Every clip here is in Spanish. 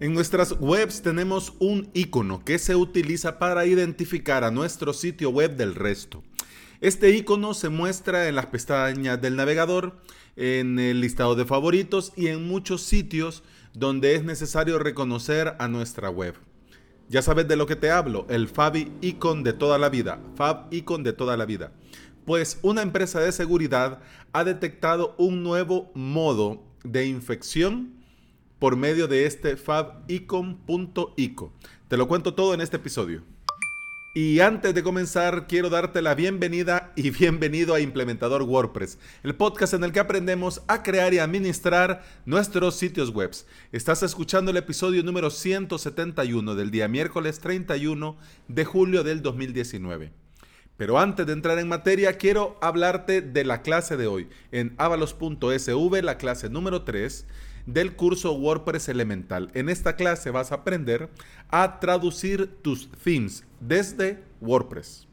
En nuestras webs tenemos un icono que se utiliza para identificar a nuestro sitio web del resto. Este icono se muestra en las pestañas del navegador, en el listado de favoritos y en muchos sitios donde es necesario reconocer a nuestra web. Ya sabes de lo que te hablo, el Fab Icon de toda la vida, Fab Icon de toda la vida. Pues una empresa de seguridad ha detectado un nuevo modo de infección por medio de este fabicon.ico. Te lo cuento todo en este episodio. Y antes de comenzar, quiero darte la bienvenida y bienvenido a Implementador WordPress, el podcast en el que aprendemos a crear y administrar nuestros sitios web. Estás escuchando el episodio número 171 del día miércoles 31 de julio del 2019. Pero antes de entrar en materia, quiero hablarte de la clase de hoy en avalos.sv, la clase número 3 del curso WordPress Elemental. En esta clase vas a aprender a traducir tus themes desde WordPress.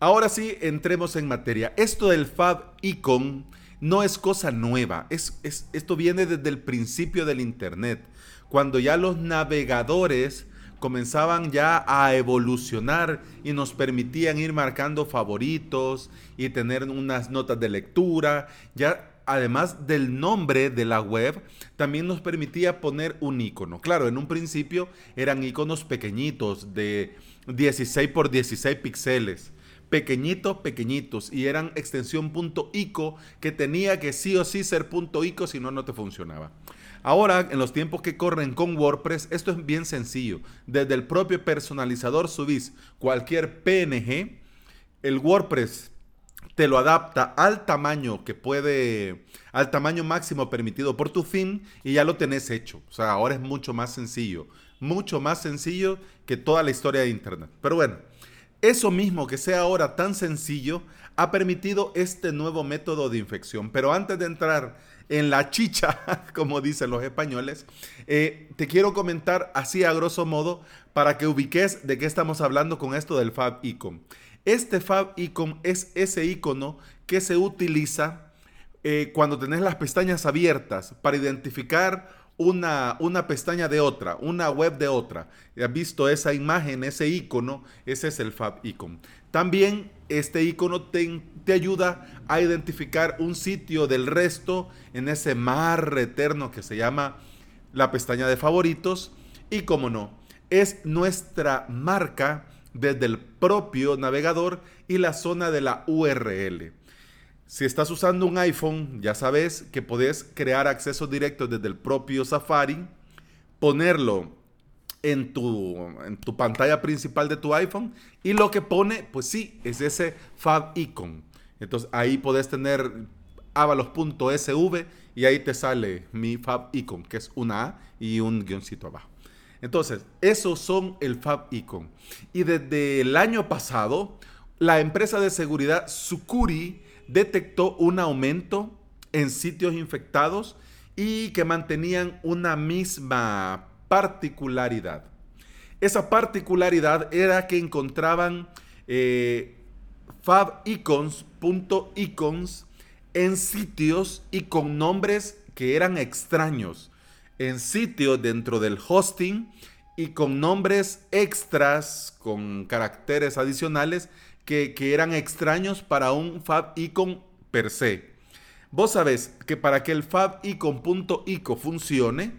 Ahora sí, entremos en materia. Esto del Fab Icon no es cosa nueva. Es, esto viene desde el principio del Internet cuando ya los navegadores comenzaban ya a evolucionar y nos permitían ir marcando favoritos y tener unas notas de lectura. Ya además del nombre de la web, también nos permitía poner un icono. Claro, en un principio eran iconos pequeñitos de 16 por 16 píxeles. Pequeñitos, pequeñitos. Y eran extensión .ico que tenía que sí o sí ser .ico, si no, no te funcionaba. Ahora, en los tiempos que corren con WordPress, esto es bien sencillo. Desde el propio personalizador subís cualquier PNG, el WordPress te lo adapta al tamaño que puede, al tamaño máximo permitido por tu fin y ya lo tenés hecho. O sea, ahora es mucho más sencillo, mucho más sencillo que toda la historia de Internet. Pero bueno, eso mismo que sea ahora tan sencillo ha permitido este nuevo método de infección. Pero antes de entrar en la chicha, como dicen los españoles, eh, te quiero comentar así a grosso modo para que ubiques de qué estamos hablando con esto del Fab Icon. Este Fab Icon es ese icono que se utiliza eh, cuando tenés las pestañas abiertas para identificar una, una, pestaña de otra, una web de otra. ¿Has visto esa imagen, ese icono? Ese es el Fab Icon. También este icono te, ayuda a identificar un sitio del resto en ese mar eterno que se llama la pestaña de favoritos. Y como no, es nuestra marca desde el propio navegador y la zona de la URL. Si estás usando un iPhone, ya sabes que puedes crear acceso directo desde el propio Safari, ponerlo en tu, en tu pantalla principal de tu iPhone y lo que pone, pues sí, es ese Fab Icon. Entonces ahí puedes tener avalos.sv y ahí te sale mi Fab Icon, que es una A y un guioncito abajo. Entonces, esos son el Fab Icon. Y desde el año pasado, la empresa de seguridad Sucuri detectó un aumento en sitios infectados y que mantenían una misma particularidad. Esa particularidad era que encontraban eh, fabicons.icons en sitios y con nombres que eran extraños, en sitios dentro del hosting y con nombres extras, con caracteres adicionales que, eran extraños para un fabicon per se. Vos sabés que para que el fabicon.ico funcione,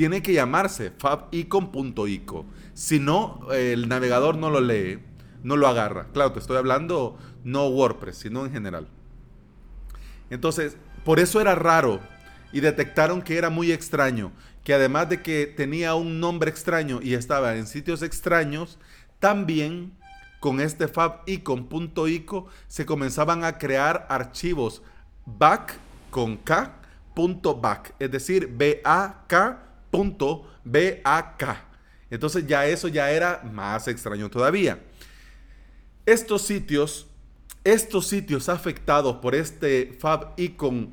tiene que llamarse fabicon.ico. Si no, el navegador no lo lee, no lo agarra. Claro, te estoy hablando no WordPress, sino en general. Entonces, por eso era raro y detectaron que era muy extraño, que además de que tenía un nombre extraño y estaba en sitios extraños, también con este fabicon.ico se comenzaban a crear archivos back con k es decir, bak.bak. Entonces ya eso ya era más extraño todavía. Estos sitios, estos sitios afectados por este fabicon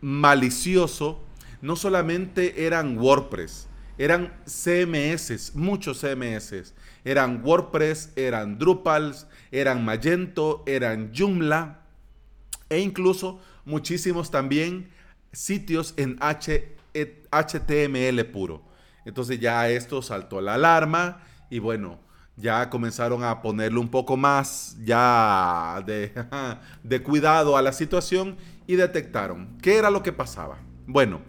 malicioso, no solamente eran WordPress, eran CMS, muchos CMS. Eran WordPress, eran Drupal, eran Magento, eran Joomla. e incluso muchísimos también sitios en HTML puro. Entonces ya esto saltó la alarma y bueno, ya comenzaron a ponerle un poco más ya de, cuidado a la situación y detectaron qué era lo que pasaba. Bueno,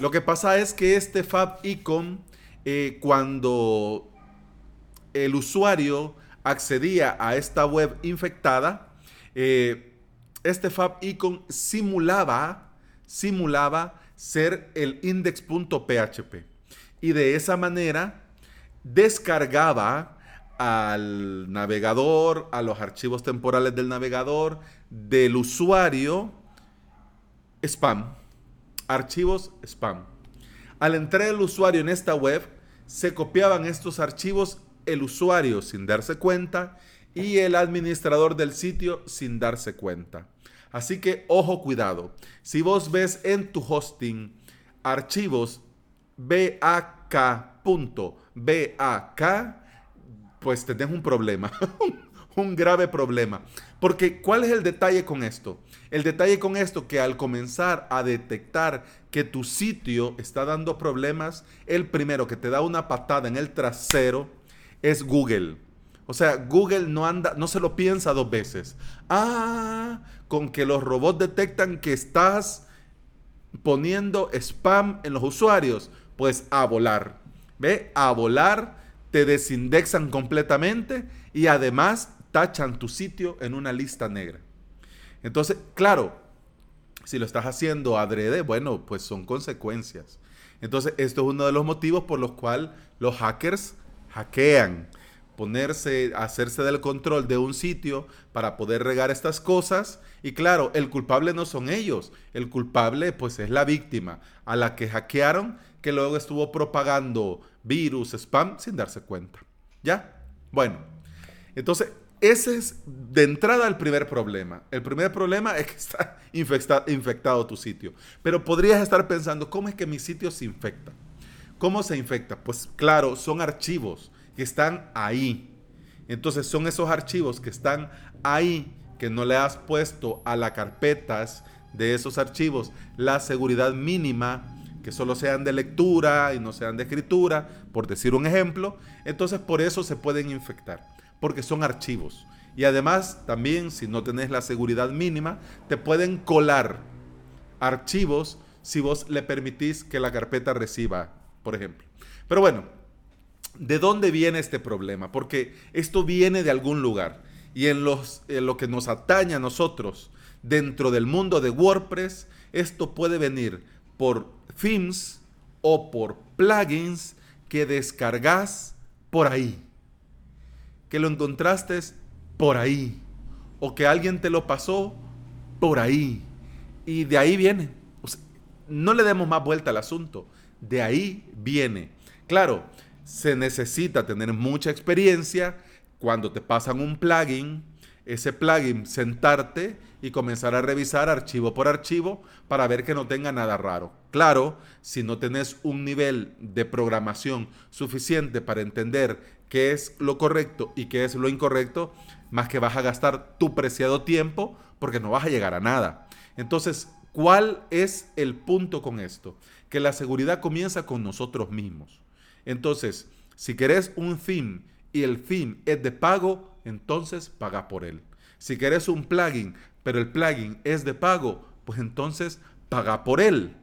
lo que pasa es que este Fab Icon, eh, cuando el usuario accedía a esta web infectada, eh, este Fab Icon simulaba, simulaba ser el index.php. Y de esa manera descargaba al navegador, a los archivos temporales del navegador, del usuario, spam. Archivos spam. Al entrar el usuario en esta web, se copiaban estos archivos el usuario sin darse cuenta y el administrador del sitio sin darse cuenta. Así que ojo cuidado. Si vos ves en tu hosting archivos bak.bak, pues tenés un problema, un grave problema. Porque ¿cuál es el detalle con esto? El detalle con esto que al comenzar a detectar que tu sitio está dando problemas, el primero que te da una patada en el trasero es Google. O sea, Google no anda, no se lo piensa dos veces. Ah, con que los robots detectan que estás poniendo spam en los usuarios, pues a volar. ¿Ve? A volar te desindexan completamente y además tachan tu sitio en una lista negra. Entonces, claro, si lo estás haciendo adrede, bueno, pues son consecuencias. Entonces, esto es uno de los motivos por los cuales los hackers hackean, ponerse, hacerse del control de un sitio para poder regar estas cosas. Y claro, el culpable no son ellos, el culpable pues es la víctima a la que hackearon que luego estuvo propagando virus, spam, sin darse cuenta. ¿Ya? Bueno, entonces, ese es de entrada el primer problema. El primer problema es que está infectado tu sitio. Pero podrías estar pensando, ¿cómo es que mi sitio se infecta? ¿Cómo se infecta? Pues claro, son archivos que están ahí. Entonces son esos archivos que están ahí que no le has puesto a las carpetas de esos archivos la seguridad mínima que solo sean de lectura y no sean de escritura, por decir un ejemplo, entonces por eso se pueden infectar, porque son archivos. Y además también si no tenés la seguridad mínima, te pueden colar archivos si vos le permitís que la carpeta reciba, por ejemplo. Pero bueno, ¿de dónde viene este problema? Porque esto viene de algún lugar. Y en, los, lo que nos atañe a nosotros dentro del mundo de WordPress, esto puede venir por themes o por plugins que descargas por ahí. Que lo encontraste por ahí. O que alguien te lo pasó por ahí. Y de ahí viene. no le demos más vuelta al asunto. De ahí viene. Claro, se necesita tener mucha experiencia cuando te pasan un plugin ese plugin, sentarte y comenzar a revisar archivo por archivo para ver que no tenga nada raro. Claro, si no tenés un nivel de programación suficiente para entender qué es lo correcto y qué es lo incorrecto, más que vas a gastar tu preciado tiempo porque no vas a llegar a nada. Entonces, ¿cuál es el punto con esto? Que la seguridad comienza con nosotros mismos. Entonces, si querés un theme y el theme es de pago, entonces paga por él. Si querés un plugin, pero el plugin es de pago, pues entonces paga por él.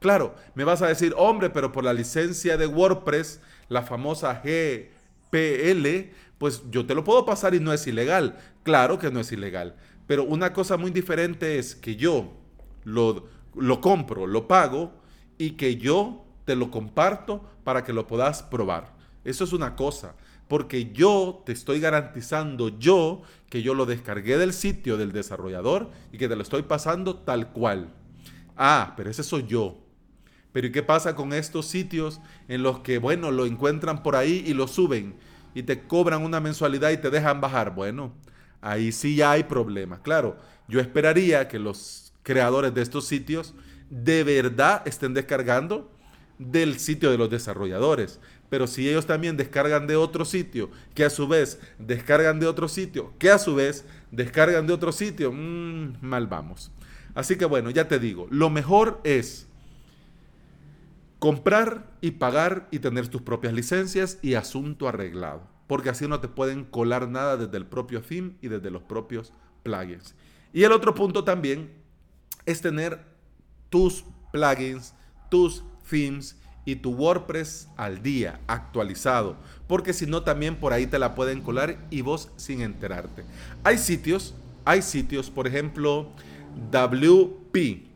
Claro, me vas a decir, hombre, pero por la licencia de WordPress, la famosa GPL, pues yo te lo puedo pasar y no es ilegal. Claro que no es ilegal. Pero una cosa muy diferente es que yo lo, lo compro, lo pago y que yo te lo comparto para que lo puedas probar. Eso es una cosa porque yo te estoy garantizando yo que yo lo descargué del sitio del desarrollador y que te lo estoy pasando tal cual. Ah, pero ese soy yo. Pero ¿y qué pasa con estos sitios en los que, bueno, lo encuentran por ahí y lo suben y te cobran una mensualidad y te dejan bajar? Bueno, ahí sí ya hay problemas. Claro, yo esperaría que los creadores de estos sitios de verdad estén descargando del sitio de los desarrolladores. Pero si ellos también descargan de otro sitio, que a su vez descargan de otro sitio, que a su vez descargan de otro sitio, mm, mal vamos. Así que bueno, ya te digo, lo mejor es comprar y pagar y tener tus propias licencias y asunto arreglado. Porque así no te pueden colar nada desde el propio theme y desde los propios plugins. Y el otro punto también es tener tus plugins, tus themes y tu WordPress al día, actualizado. Porque si no, también por ahí te la pueden colar y vos sin enterarte. Hay sitios, hay sitios, por ejemplo, WP.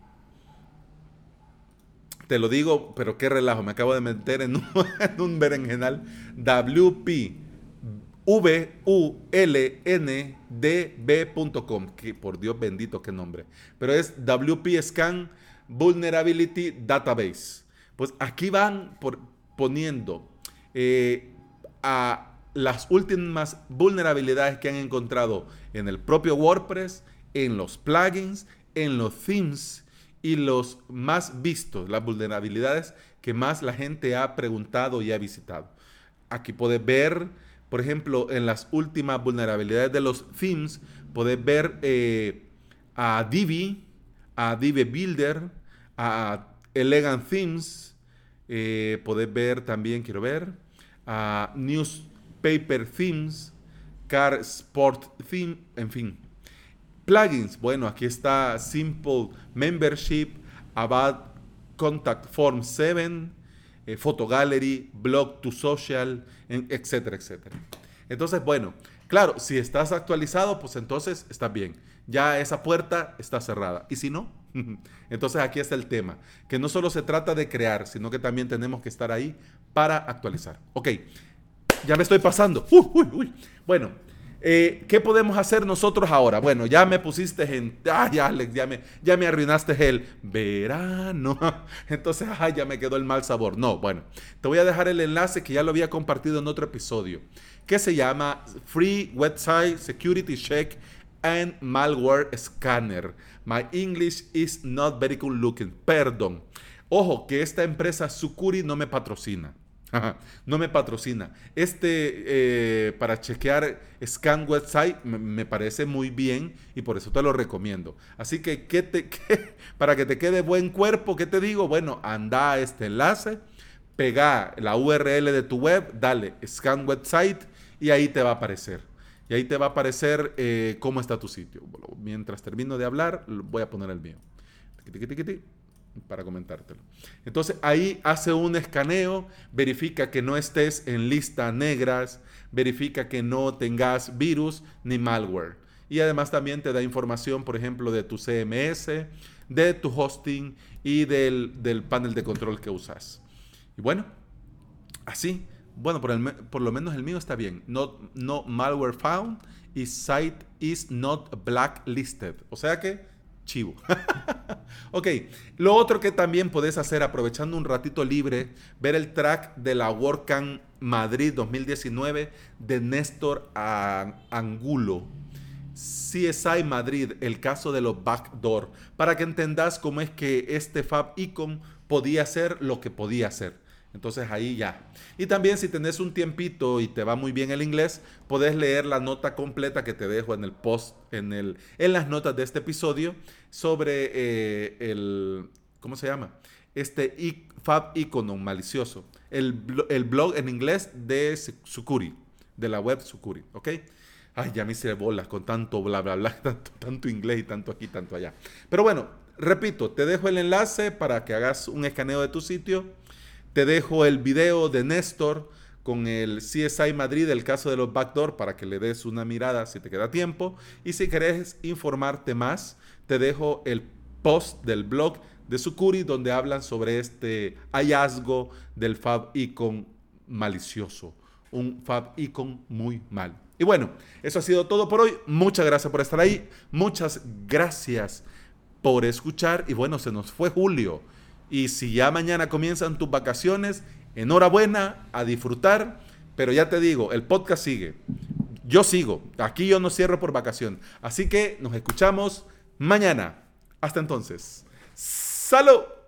Te lo digo, pero qué relajo, me acabo de meter en un, en un berenjenal. WP. V-U-L-N-D-B.com. Que por Dios bendito, qué nombre. Pero es WP Scan Vulnerability Database. Pues aquí van poniendo eh, a las últimas vulnerabilidades que han encontrado en el propio WordPress, en los plugins, en los themes y los más vistos, las vulnerabilidades que más la gente ha preguntado y ha visitado. Aquí puedes ver, por ejemplo, en las últimas vulnerabilidades de los themes, puedes ver eh, a Divi, a Divi Builder, a Elegant Themes, eh, podés ver también, quiero ver, a Newspaper Themes, Car Sport Theme, en fin. Plugins, bueno, aquí está Simple Membership, About Contact Form 7, eh, Photo Gallery, Blog to Social, etcétera, etcétera. Entonces, bueno, claro, si estás actualizado, pues entonces está bien. Ya esa puerta está cerrada. Y si no, entonces aquí está el tema, que no solo se trata de crear, sino que también tenemos que estar ahí para actualizar. Ok, ya me estoy pasando. Bueno, eh, ¿qué podemos hacer nosotros ahora? Bueno, ya me pusiste en... Ay, Alex, ya me, ya me arruinaste el verano. Entonces, ay, ya me quedó el mal sabor. No, bueno, te voy a dejar el enlace que ya lo había compartido en otro episodio, que se llama Free Website Security Check and Malware Scanner. My English is not very good looking. Perdón. Ojo, que esta empresa Sucuri no me patrocina. no me patrocina. Este, eh, para chequear Scan Website, me, parece muy bien y por eso te lo recomiendo. Así que, ¿qué te, para que te quede buen cuerpo, ¿qué te digo? Bueno, anda a este enlace, pega la URL de tu web, dale Scan Website y ahí te va a aparecer. Y ahí te va a aparecer eh, cómo está tu sitio. mientras termino de hablar, voy a poner el mío para comentártelo. Entonces ahí hace un escaneo, verifica que no estés en listas negras, verifica que no tengas virus ni malware. Y además también te da información, por ejemplo, de tu CMS, de tu hosting y del, panel de control que usas. Y bueno, así. Bueno, por, lo menos el mío está bien. No, no malware found y site is not blacklisted. O sea que chivo. ok, lo otro que también puedes hacer aprovechando un ratito libre, ver el track de la WordCamp Madrid 2019 de Néstor Angulo. CSI Madrid, el caso de los backdoor, para que entendas cómo es que este Fab Icon podía ser lo que podía ser. Entonces ahí ya. Y también si tenés un tiempito y te va muy bien el inglés, podés leer la nota completa que te dejo en el post, en, el, en las notas de este episodio sobre eh, el, ¿cómo se llama? Este Fab Icono malicioso. El, blog en inglés de Sukuri, de la web Sukuri, ¿ok? Ay, ya me hice bolas con tanto bla, bla, bla, tanto, tanto inglés y tanto aquí, tanto allá. Pero bueno, repito, te dejo el enlace para que hagas un escaneo de tu sitio te dejo el video de Néstor con el CSI Madrid, el caso de los backdoor, para que le des una mirada si te queda tiempo. Y si querés informarte más, te dejo el post del blog de Sucuri donde hablan sobre este hallazgo del Fab Icon malicioso. Un Fab Icon muy mal. Y bueno, eso ha sido todo por hoy. Muchas gracias por estar ahí. Muchas gracias por escuchar. Y bueno, se nos fue Julio. Y si ya mañana comienzan tus vacaciones, enhorabuena, a disfrutar. Pero ya te digo, el podcast sigue. Yo sigo. Aquí yo no cierro por vacación. Así que nos escuchamos mañana. Hasta entonces. ¡Salud!